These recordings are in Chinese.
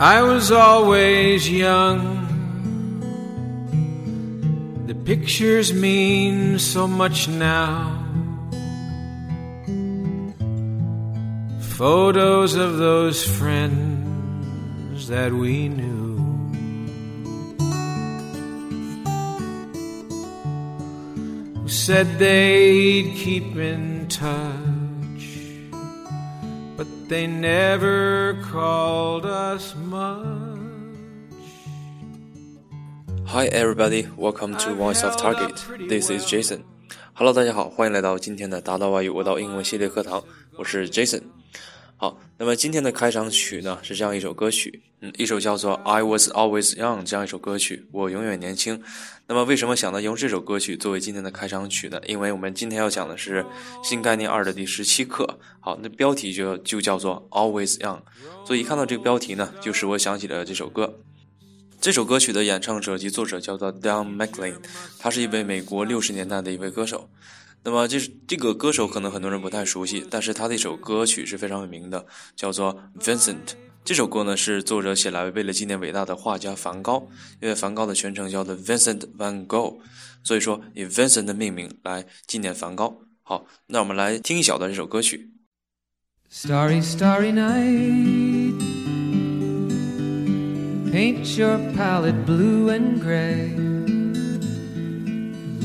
I was always young. The pictures mean so much now. Photos of those friends that we knew. Who said they'd keep in touch, they never called us much. Hi everybody, welcome to Voice of Target. This is Jason. Hello，大家好，欢迎来到今天的达到外语我到英文系列课堂，我是 Jason。 好，那么今天的开场曲呢是这样一首歌曲，嗯，一首叫做《I Was Always Young》这样一首歌曲，我永远年轻。那么为什么想到用这首歌曲作为今天的开场曲呢？因为我们今天要讲的是新概念二的第十七课。好，那标题就就叫做《Always Young》，所以一看到这个标题呢，就使我想起了这首歌。这首歌曲的演唱者及作者叫做 Don McLean，他是一位美国六十年代的一位歌手。那么这这个歌手可能很多人不太熟悉，但是他的一首歌曲是非常有名的，叫做 Vincent。这首歌呢是作者写来为了纪念伟大的画家梵高，因为梵高的全称叫做 Vincent Van Gogh，所以说以 Vincent 的命名来纪念梵高。好，那我们来听一小段这首歌曲。Starry, starry night. Paint your palette blue and gray.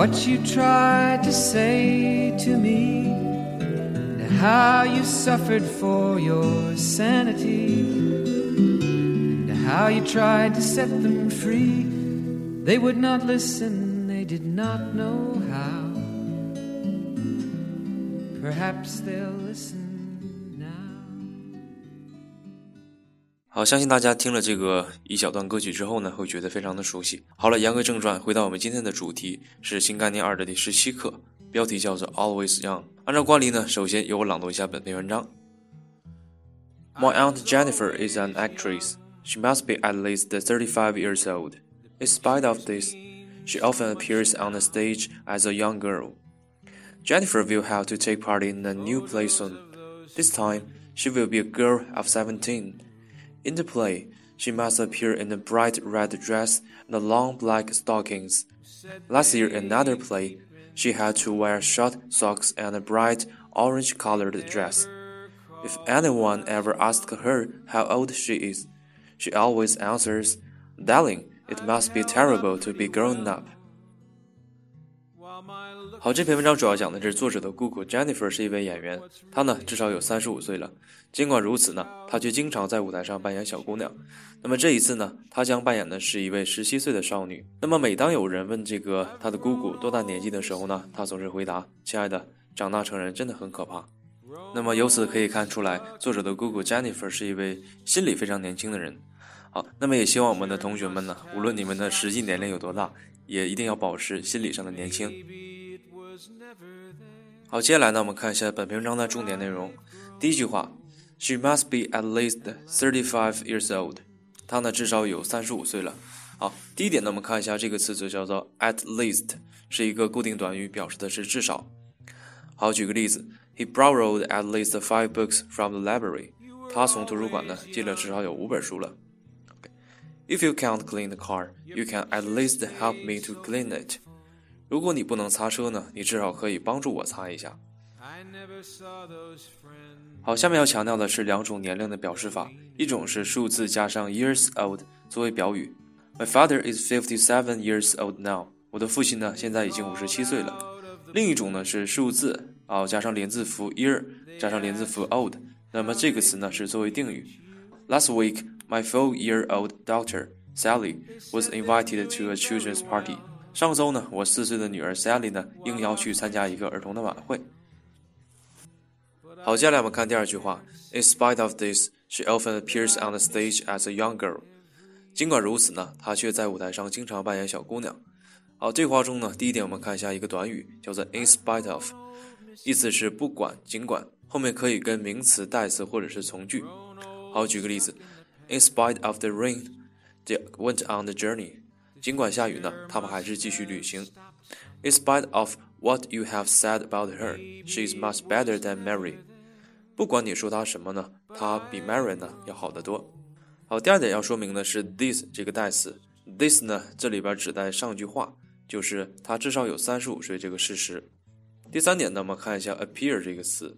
What you tried to say to me, and how you suffered for your sanity, and how you tried to set them free. They would not listen, they did not know how. Perhaps they'll listen. 好，相信大家听了这个一小段歌曲之后呢，会觉得非常的熟悉。好了，言归正传，回到我们今天的主题是新概念二的第十七课，标题叫做 Always Young。按照惯例呢，首先由我朗读一下本篇文章。My aunt Jennifer is an actress. She must be at least 35 years old. In spite of this, she often appears on the stage as a young girl. Jennifer will have to take part in a new play soon. This time, she will be a girl of 17. In the play, she must appear in a bright red dress and long black stockings. Last year, in another play, she had to wear short socks and a bright orange colored dress. If anyone ever asks her how old she is, she always answers, Darling, it must be terrible to be grown up. 好，这篇文章主要讲的是作者的姑姑 Jennifer 是一位演员，她呢至少有三十五岁了。尽管如此呢，她却经常在舞台上扮演小姑娘。那么这一次呢，她将扮演的是一位十七岁的少女。那么每当有人问这个她的姑姑多大年纪的时候呢，她总是回答：“亲爱的，长大成人真的很可怕。”那么由此可以看出来，作者的姑姑 Jennifer 是一位心理非常年轻的人。好，那么也希望我们的同学们呢，无论你们的实际年龄有多大，也一定要保持心理上的年轻。好，接下来呢，我们看一下本篇文章的重点内容。第一句话，She must be at least thirty-five years old。她呢至少有三十五岁了。好，第一点呢，我们看一下这个词组叫做 at least，是一个固定短语，表示的是至少。好，举个例子，He borrowed at least five books from the library。他从图书馆呢借了至少有五本书了。If you can't clean the car, you can at least help me to clean it. 如果你不能擦车呢，你至少可以帮助我擦一下。好，下面要强调的是两种年龄的表示法，一种是数字加上 years old 作为表语。My father is fifty-seven years old now。我的父亲呢，现在已经五十七岁了。另一种呢是数字啊加上连字符 year 加上连字符 old，那么这个词呢是作为定语。Last week, my four-year-old daughter Sally was invited to a children's party. 上周呢，我四岁的女儿 Sally 呢应邀去参加一个儿童的晚会。好，接下来我们看第二句话。In spite of this, She often appears on the stage as a young girl。尽管如此呢，她却在舞台上经常扮演小姑娘。好，这句话中呢，第一点我们看一下一个短语，叫做 in spite of，意思是不管、尽管，后面可以跟名词、代词或者是从句。好，举个例子，In spite of the rain, they went on the journey。尽管下雨呢，他们还是继续旅行。In spite of what you have said about her, she is much better than Mary。不管你说她什么呢，她比 Mary 呢要好得多。好，第二点要说明的是 this 这个代词，this 呢这里边指代上句话，就是她至少有三十五岁这个事实。第三点呢，我们看一下 appear 这个词。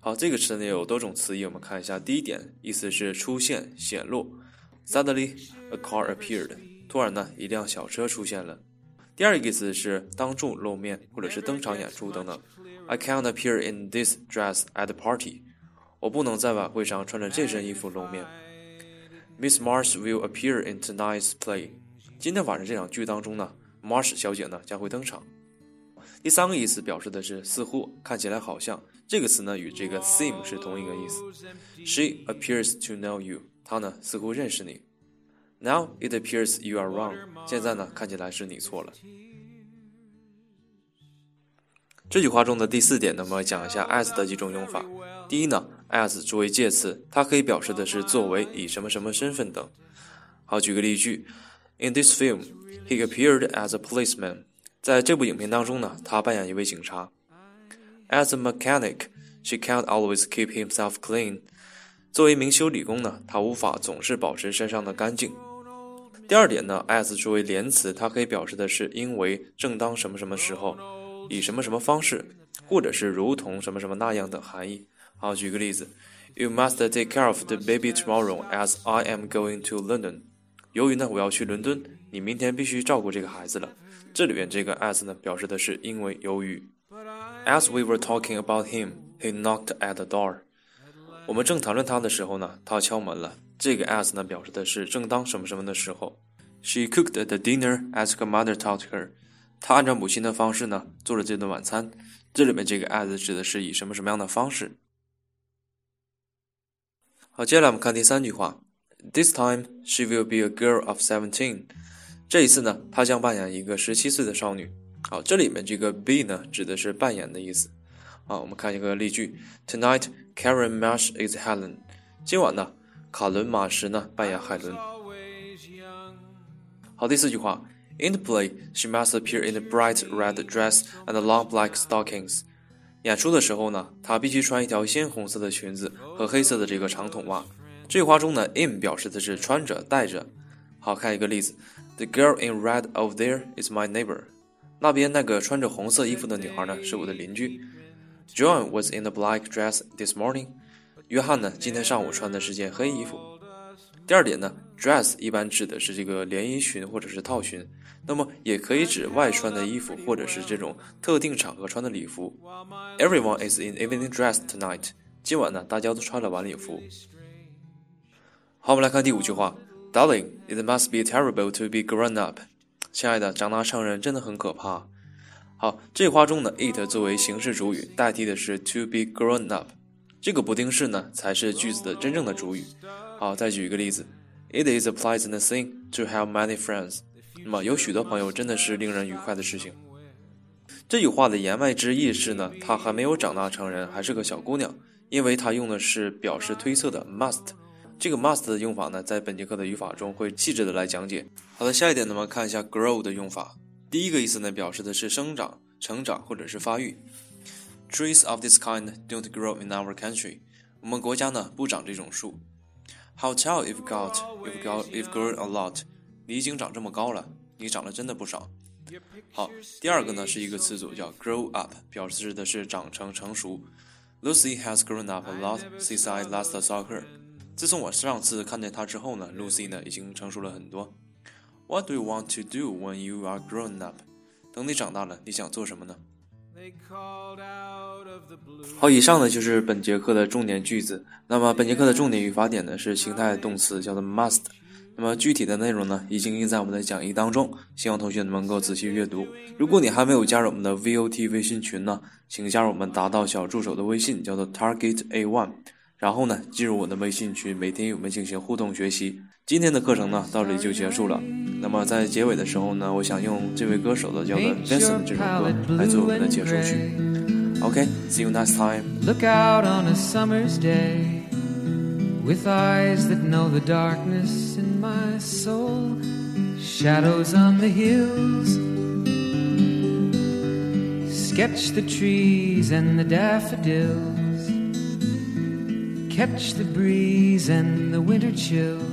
好，这个词呢有多种词义，我们看一下。第一点，意思是出现、显露。Suddenly, a car appeared。突然呢，一辆小车出现了。第二个意思是当众露面，或者是登场演出等等。I can't appear in this dress at the party。我不能在晚会上穿着这身衣服露面。Miss Marsh will appear in tonight's play。今天晚上这场剧当中呢，Marsh 小姐呢将会登场。第三个意思表示的是似乎、看起来好像。这个词呢与这个 seem 是同一个意思。She appears to know you，她呢似乎认识你。Now it appears you are wrong，现在呢看起来是你错了。这句话中的第四点，那么讲一下 as 的几种用法。第一呢，as 作为介词，它可以表示的是作为、以什么什么身份等。好，举个例句：In this film, he appeared as a policeman。在这部影片当中呢，他扮演一位警察。As a mechanic, she can't always keep himself clean. 作为一名修理工呢，他无法总是保持身上的干净。第二点呢，as 作为连词，它可以表示的是因为正当什么什么时候，以什么什么方式，或者是如同什么什么那样的含义。好，举个例子，You must take care of the baby tomorrow as I am going to London. 由于呢我要去伦敦，你明天必须照顾这个孩子了。这里面这个 as 呢表示的是因为由于。As we were talking about him, he knocked at the door. 我们正谈论他的时候呢，他敲门了。这个 as 呢表示的是正当什么什么的时候。She cooked the dinner as her mother taught her. 她按照母亲的方式呢做了这顿晚餐。这里面这个 as 指的是以什么什么样的方式。好，接下来我们看第三句话。This time she will be a girl of seventeen. 这一次呢，她将扮演一个十七岁的少女。好，这里面这个 be 呢，指的是扮演的意思。啊，我们看一个例句：Tonight, Karen Marsh is Helen。今晚呢，卡伦·马什呢扮演海伦。好，第四句话：In the play, she must appear in a bright red dress and long black stockings。演出的时候呢，她必须穿一条鲜红色的裙子和黑色的这个长筒袜。这句话中呢，in 表示的是穿着、戴着。好看一个例子：The girl in red over there is my neighbor。那边那个穿着红色衣服的女孩呢，是我的邻居。John was in a black dress this morning。约翰呢，今天上午穿的是件黑衣服。第二点呢，dress 一般指的是这个连衣裙或者是套裙，那么也可以指外穿的衣服或者是这种特定场合穿的礼服。Everyone is in evening dress tonight。今晚呢，大家都穿了晚礼服。好，我们来看第五句话：Darling, it must be terrible to be grown up。亲爱的，长大成人真的很可怕。好，这句话中的 it 作为形式主语，代替的是 to be grown up。这个不定式呢，才是句子的真正的主语。好，再举一个例子，It is a pleasant thing to have many friends。那么有许多朋友真的是令人愉快的事情。这句话的言外之意是呢，她还没有长大成人，还是个小姑娘，因为它用的是表示推测的 must。这个 must 的用法呢，在本节课的语法中会细致的来讲解。好的，下一点，呢，我们看一下 grow 的用法。第一个意思呢，表示的是生长、成长或者是发育。Trees of this kind don't grow in our country。我们国家呢不长这种树。How tall you've got? You've got you've grown a lot。你已经长这么高了，你长了真的不少。好，第二个呢是一个词组叫 grow up，表示的是长成、成熟。Lucy has grown up a lot since I last saw her。自从我上次看见她之后呢，Lucy 呢已经成熟了很多。What do you want to do when you are grown up？等你长大了，你想做什么呢？好，以上呢就是本节课的重点句子。那么本节课的重点语法点呢是形态动词，叫做 must。那么具体的内容呢已经印在我们的讲义当中，希望同学们能够仔细阅读。如果你还没有加入我们的 VOT 微信群呢，请加入我们达到小助手的微信，叫做 Target A One。然后呢，进入我的微信群，每天与我们进行互动学习。今天的课程呢，到这里就结束了。那么在结尾的时候呢，我想用这位歌手的叫做《Vincent》这首歌来做我们的结束曲。OK，see you next time。Look out on a summer's day with eyes that know the darkness in my soul, shadows on the hills. Sketch the trees and the daffodils catch the breeze and the winter chills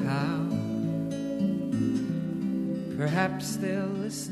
Perhaps they'll listen